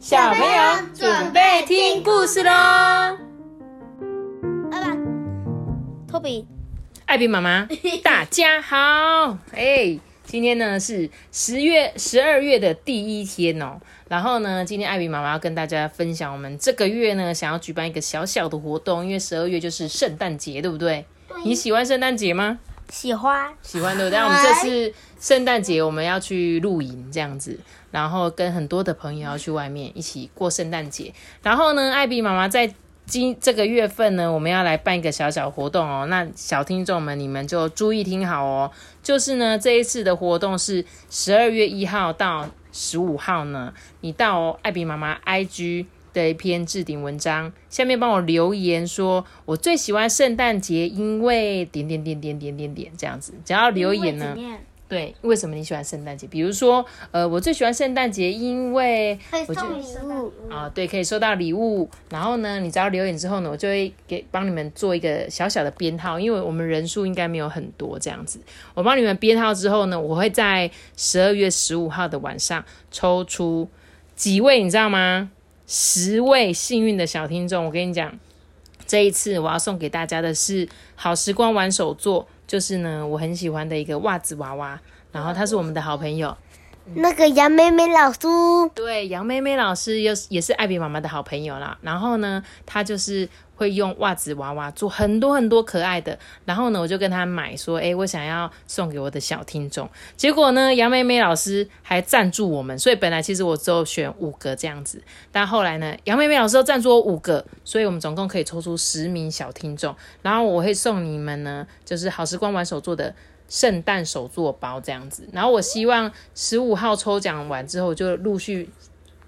小朋友准备听故事喽。爸爸，托比，艾比妈妈，大家好！哎，今天呢是十月十二月的第一天哦。然后呢，今天艾比妈妈要跟大家分享，我们这个月呢想要举办一个小小的活动，因为十二月就是圣诞节，对不对？你喜欢圣诞节吗？喜欢，喜欢对不对？我们这次圣诞节我们要去露营这样子，然后跟很多的朋友要去外面一起过圣诞节。然后呢，艾比妈妈在今这个月份呢，我们要来办一个小小活动哦。那小听众们，你们就注意听好哦。就是呢，这一次的活动是十二月一号到十五号呢，你到艾比妈妈 IG。的一篇置顶文章，下面帮我留言说，我最喜欢圣诞节，因为点点点点点点点这样子，只要留言呢，对，为什么你喜欢圣诞节？比如说，呃，我最喜欢圣诞节，因为可以送礼物啊，对，可以收到礼物。然后呢，你只要留言之后呢，我就会给帮你们做一个小小的编号，因为我们人数应该没有很多这样子，我帮你们编号之后呢，我会在十二月十五号的晚上抽出几位，你知道吗？十位幸运的小听众，我跟你讲，这一次我要送给大家的是好时光玩手作，就是呢我很喜欢的一个袜子娃娃，然后他是我们的好朋友，那个杨妹妹老师，对，杨妹妹老师又也是艾比妈妈的好朋友啦，然后呢，她就是。会用袜子娃娃做很多很多可爱的，然后呢，我就跟他买说，哎，我想要送给我的小听众。结果呢，杨妹妹老师还赞助我们，所以本来其实我只有选五个这样子，但后来呢，杨妹妹老师又赞助我五个，所以我们总共可以抽出十名小听众，然后我会送你们呢，就是好时光玩手做的圣诞手作包这样子。然后我希望十五号抽奖完之后，就陆续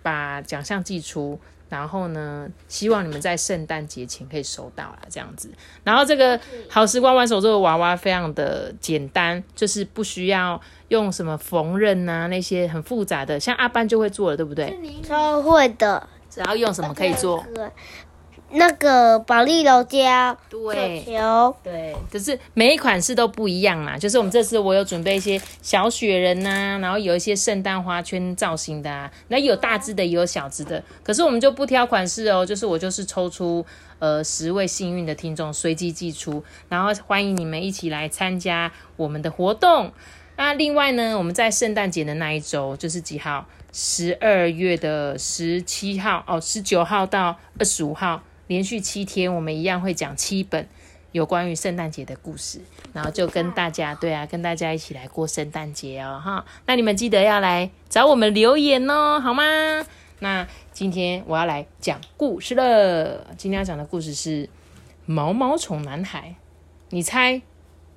把奖项寄出。然后呢，希望你们在圣诞节前可以收到啦，这样子。然后这个好时光玩手作的娃娃非常的简单，就是不需要用什么缝纫啊那些很复杂的，像阿班就会做了，对不对？超会的。只要用什么可以做？那个保利柔胶，对，球，对，可是每一款式都不一样嘛。就是我们这次我有准备一些小雪人呐，然后有一些圣诞花圈造型的啊，那有大只的也有小只的。可是我们就不挑款式哦，就是我就是抽出呃十位幸运的听众随机寄出，然后欢迎你们一起来参加我们的活动。那另外呢，我们在圣诞节的那一周就是几号？十二月的十七号哦，十九号到二十五号。连续七天，我们一样会讲七本有关于圣诞节的故事，然后就跟大家，对啊，跟大家一起来过圣诞节哦，哈。那你们记得要来找我们留言哦，好吗？那今天我要来讲故事了。今天要讲的故事是毛毛虫男孩。你猜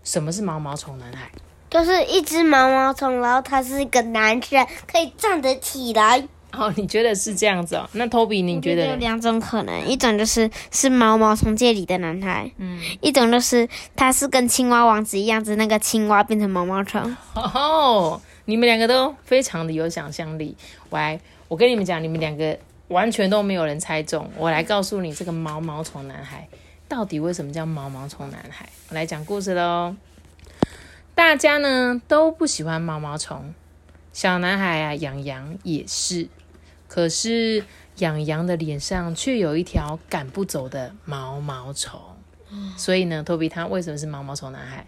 什么是毛毛虫男孩？就是一只毛毛虫，然后他是一个男生，可以站得起来。哦，你觉得是这样子哦？那 Toby，你觉得有两种可能，一种就是是毛毛虫界里的男孩，嗯，一种就是他是跟青蛙王子一样子，那个青蛙变成毛毛虫。哦，你们两个都非常的有想象力。我来，我跟你们讲，你们两个完全都没有人猜中。我来告诉你，这个毛毛虫男孩到底为什么叫毛毛虫男孩？我来讲故事喽。大家呢都不喜欢毛毛虫，小男孩啊，养羊也是。可是，养羊的脸上却有一条赶不走的毛毛虫。所以呢，托比他为什么是毛毛虫男孩？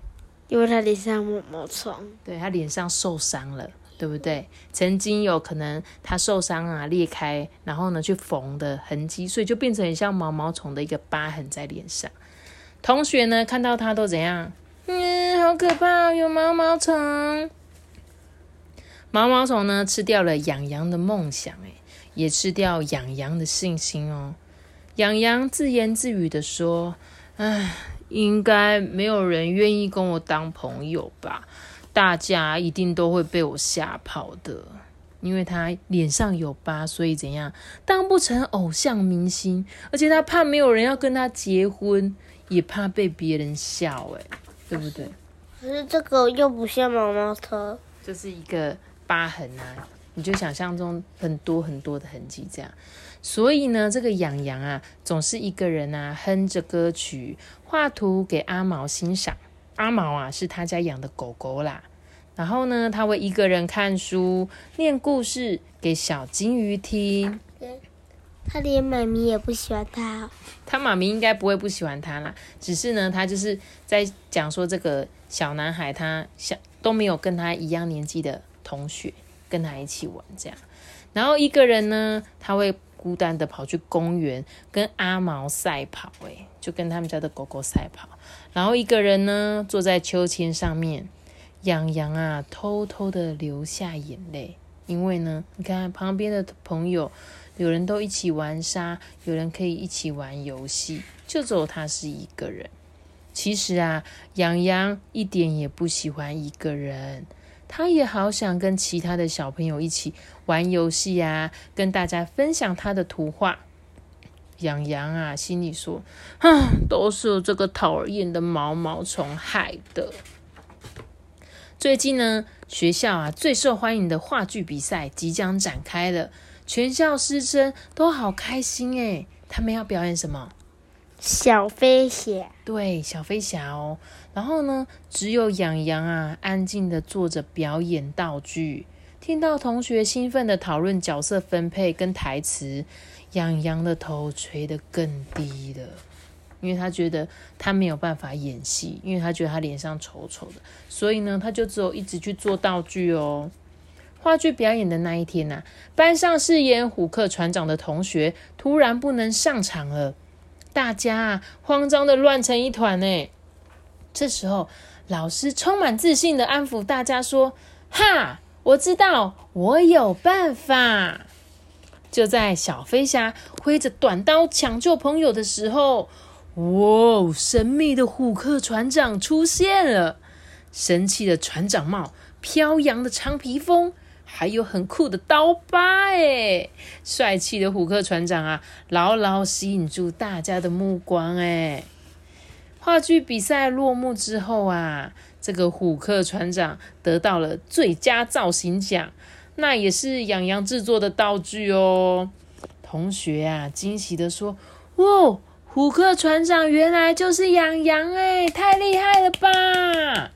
因为他脸上毛毛虫。对他脸上受伤了，对不对？曾经有可能他受伤啊，裂开，然后呢去缝的痕迹，所以就变成很像毛毛虫的一个疤痕在脸上。同学呢看到他都怎样？嗯，好可怕，有毛毛虫。毛毛虫呢吃掉了养羊的梦想，哎。也吃掉养羊的信心哦。养羊自言自语的说：“唉，应该没有人愿意跟我当朋友吧？大家一定都会被我吓跑的。因为他脸上有疤，所以怎样当不成偶像明星，而且他怕没有人要跟他结婚，也怕被别人笑，哎，对不对？可是这个又不像毛毛虫，这是一个疤痕啊。”你就想象中很多很多的痕迹，这样，所以呢，这个养羊啊，总是一个人啊，哼着歌曲，画图给阿毛欣赏。阿毛啊，是他家养的狗狗啦。然后呢，他会一个人看书、念故事给小金鱼听。他连妈咪也不喜欢他哦。他妈咪应该不会不喜欢他啦，只是呢，他就是在讲说这个小男孩他想都没有跟他一样年纪的同学跟他一起玩这样，然后一个人呢，他会孤单的跑去公园跟阿毛赛跑，诶，就跟他们家的狗狗赛跑，然后一个人呢坐在秋千上面，养羊啊偷偷的流下眼泪，因为呢，你看旁边的朋友。有人都一起玩沙，有人可以一起玩游戏，就只有他是一个人。其实啊，洋洋一点也不喜欢一个人，他也好想跟其他的小朋友一起玩游戏啊，跟大家分享他的图画。洋洋啊，心里说：“哼，都是这个讨厌的毛毛虫害的。”最近呢，学校啊最受欢迎的话剧比赛即将展开了。全校师生都好开心诶，他们要表演什么？小飞侠。对，小飞侠哦。然后呢，只有养羊啊，安静的坐着表演道具。听到同学兴奋的讨论角色分配跟台词，养羊的头垂得更低了，因为他觉得他没有办法演戏，因为他觉得他脸上丑丑的，所以呢，他就只有一直去做道具哦。话剧表演的那一天呐，班上饰演虎克船长的同学突然不能上场了，大家啊慌张的乱成一团呢。这时候，老师充满自信的安抚大家说：“哈，我知道，我有办法。”就在小飞侠挥着短刀抢救朋友的时候，哇！神秘的虎克船长出现了，神奇的船长帽，飘扬的长披风。还有很酷的刀疤哎，帅气的虎克船长啊，牢牢吸引住大家的目光哎。话剧比赛落幕之后啊，这个虎克船长得到了最佳造型奖，那也是养羊制作的道具哦。同学啊，惊喜的说：“哇，虎克船长原来就是养羊哎，太厉害了吧！”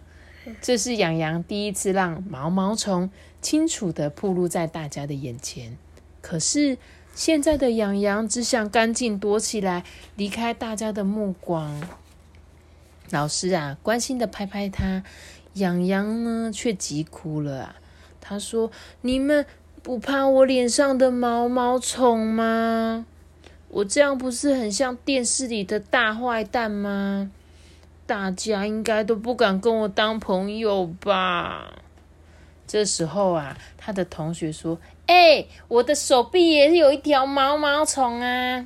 这是养羊第一次让毛毛虫。清楚的暴露在大家的眼前，可是现在的养羊只想赶紧躲起来，离开大家的目光。老师啊，关心的拍拍他，养羊呢却急哭了啊。他说：“你们不怕我脸上的毛毛虫吗？我这样不是很像电视里的大坏蛋吗？大家应该都不敢跟我当朋友吧？”这时候啊，他的同学说：“哎，我的手臂也是有一条毛毛虫啊。”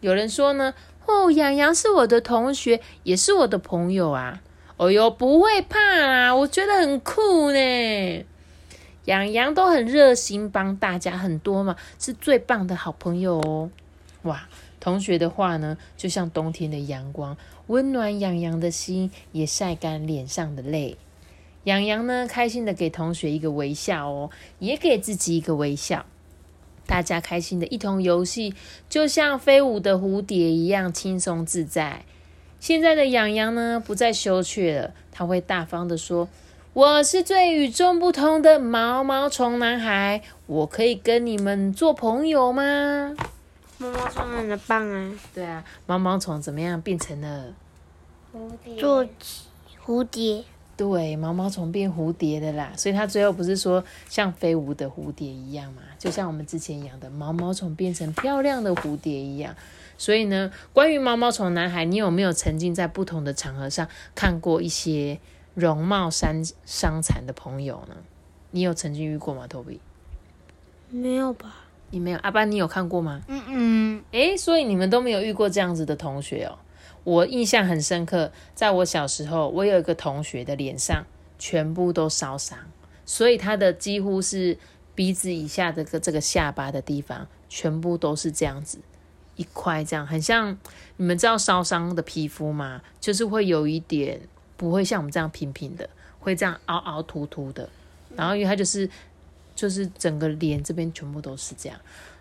有人说呢：“哦，洋洋是我的同学，也是我的朋友啊。”哦哟，不会怕啦，我觉得很酷呢。洋洋都很热心，帮大家很多嘛，是最棒的好朋友哦。哇，同学的话呢，就像冬天的阳光，温暖洋洋的心，也晒干脸上的泪。洋洋呢，开心的给同学一个微笑哦，也给自己一个微笑。大家开心的一同游戏，就像飞舞的蝴蝶一样轻松自在。现在的养羊呢，不再羞怯了，他会大方的说：“我是最与众不同的毛毛虫男孩，我可以跟你们做朋友吗？”毛毛虫很棒啊！对啊，毛毛虫怎么样变成了蝴蝶？做蝴蝶。对，毛毛虫变蝴蝶的啦，所以它最后不是说像飞舞的蝴蝶一样嘛？就像我们之前养的毛毛虫变成漂亮的蝴蝶一样。所以呢，关于毛毛虫男孩，你有没有曾经在不同的场合上看过一些容貌伤伤残的朋友呢？你有曾经遇过吗，Toby？没有吧？你没有？阿班，你有看过吗？嗯嗯。诶，所以你们都没有遇过这样子的同学哦。我印象很深刻，在我小时候，我有一个同学的脸上全部都烧伤，所以他的几乎是鼻子以下的个这个下巴的地方，全部都是这样子一块，这样很像你们知道烧伤的皮肤吗？就是会有一点不会像我们这样平平的，会这样凹凹凸凸的，然后因为他就是就是整个脸这边全部都是这样。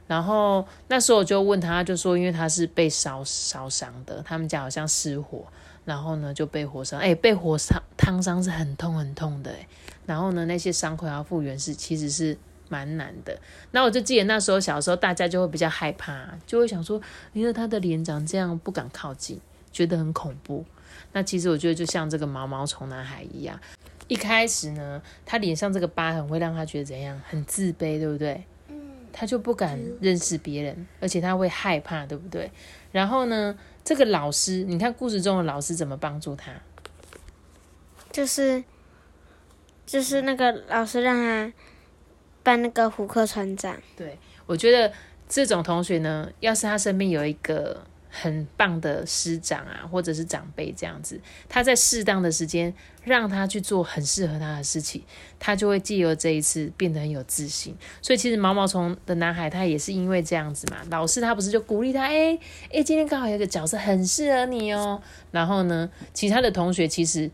然后那时候我就问他，就说因为他是被烧烧伤的，他们家好像失火，然后呢就被火烧，哎，被火烧烫伤是很痛很痛的，哎，然后呢那些伤口要复原是其实是蛮难的。那我就记得那时候小时候，大家就会比较害怕，就会想说，因为他的脸长这样，不敢靠近，觉得很恐怖。那其实我觉得就像这个毛毛虫男孩一样，一开始呢，他脸上这个疤痕会让他觉得怎样，很自卑，对不对？他就不敢认识别人，而且他会害怕，对不对？然后呢，这个老师，你看故事中的老师怎么帮助他？就是就是那个老师让他扮那个胡克船长，对我觉得这种同学呢，要是他身边有一个很棒的师长啊，或者是长辈这样子，他在适当的时间让他去做很适合他的事情，他就会借由这一次变得很有自信。所以其实毛毛虫的男孩他也是因为这样子嘛，老师他不是就鼓励他，哎哎，今天刚好有一个角色很适合你哦。然后呢，其他的同学其实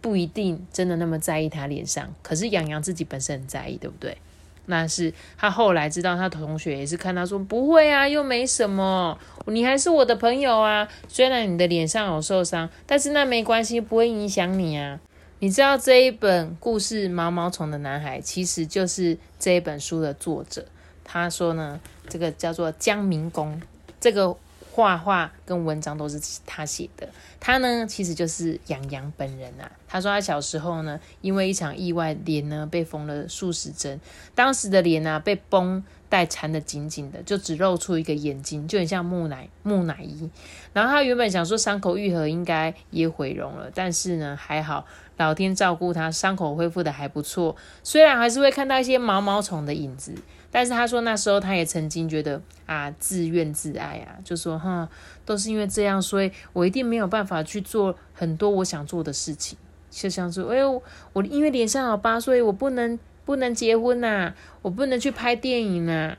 不一定真的那么在意他脸上，可是洋洋自己本身很在意，对不对？那是他后来知道，他同学也是看他说不会啊，又没什么，你还是我的朋友啊。虽然你的脸上有受伤，但是那没关系，不会影响你啊。你知道这一本故事《毛毛虫的男孩》其实就是这一本书的作者。他说呢，这个叫做江明公，这个画画跟文章都是他写的。他呢，其实就是杨洋本人啊。他说他小时候呢，因为一场意外，脸呢被缝了数十针，当时的脸啊被绷带缠得紧紧的，就只露出一个眼睛，就很像木乃木乃伊。然后他原本想说伤口愈合应该也毁容了，但是呢还好，老天照顾他，伤口恢复的还不错。虽然还是会看到一些毛毛虫的影子。但是他说那时候他也曾经觉得啊自怨自艾啊，就说哈都是因为这样，所以我一定没有办法去做很多我想做的事情，就像是哎呦我因为脸上有疤，所以我不能不能结婚呐，我不能去拍电影呐。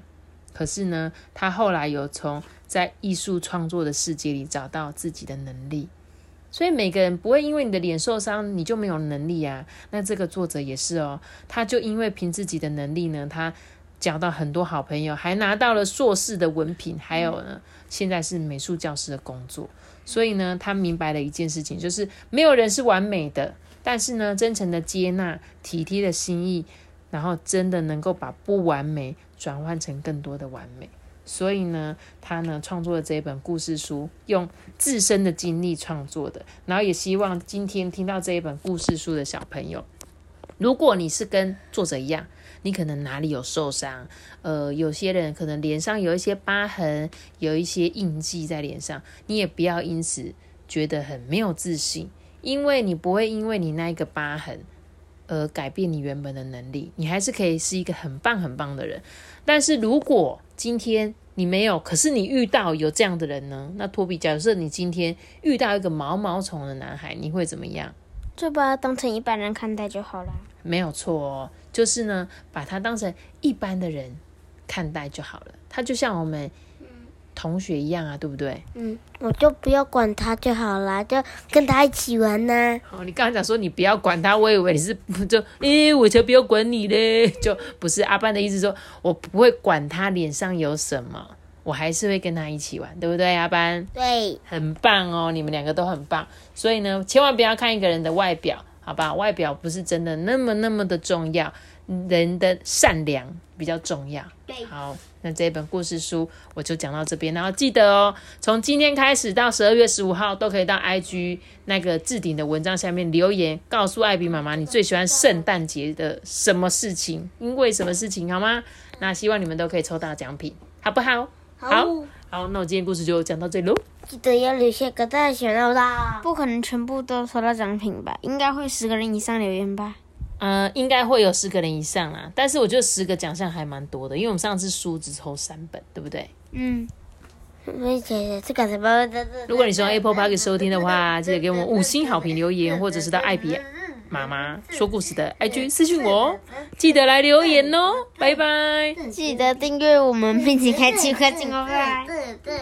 可是呢，他后来有从在艺术创作的世界里找到自己的能力，所以每个人不会因为你的脸受伤你就没有能力啊。那这个作者也是哦，他就因为凭自己的能力呢，他。交到很多好朋友，还拿到了硕士的文凭，还有呢，现在是美术教师的工作。所以呢，他明白了一件事情，就是没有人是完美的，但是呢，真诚的接纳、体贴的心意，然后真的能够把不完美转换成更多的完美。所以呢，他呢创作了这一本故事书，用自身的经历创作的，然后也希望今天听到这一本故事书的小朋友，如果你是跟作者一样。你可能哪里有受伤？呃，有些人可能脸上有一些疤痕，有一些印记在脸上，你也不要因此觉得很没有自信，因为你不会因为你那一个疤痕而改变你原本的能力，你还是可以是一个很棒很棒的人。但是如果今天你没有，可是你遇到有这样的人呢？那托比，假设你今天遇到一个毛毛虫的男孩，你会怎么样？就把他当成一般人看待就好了。没有错哦。就是呢，把他当成一般的人看待就好了。他就像我们同学一样啊，对不对？嗯，我就不要管他就好啦，就跟他一起玩呢。哦，你刚刚讲说你不要管他，我以为你是 就，诶，我才不要管你嘞，就不是阿班的意思，说我不会管他脸上有什么，我还是会跟他一起玩，对不对，阿班？对，很棒哦，你们两个都很棒。所以呢，千万不要看一个人的外表。好吧，外表不是真的那么那么的重要，人的善良比较重要。对，好，那这本故事书我就讲到这边，然后记得哦，从今天开始到十二月十五号都可以到 IG 那个置顶的文章下面留言，告诉艾比妈妈你最喜欢圣诞节的什么事情，因为什么事情，好吗？那希望你们都可以抽到奖品，好不好？好，好，那我今天故事就讲到这里喽。记得要留下个大选哦啦！不可能全部都收到奖品吧？应该会十个人以上留言吧？嗯，应该会有十个人以上啦。但是我觉得十个奖项还蛮多的，因为我们上次书只抽三本，对不对？嗯。这个什么？如果你是用 Apple Park 收听的话，记得给我们五星好评留言，或者是到艾比妈妈说故事的 IG 私信我哦，记得来留言哦，拜拜！记得订阅我们，并且开启快进哦，拜拜。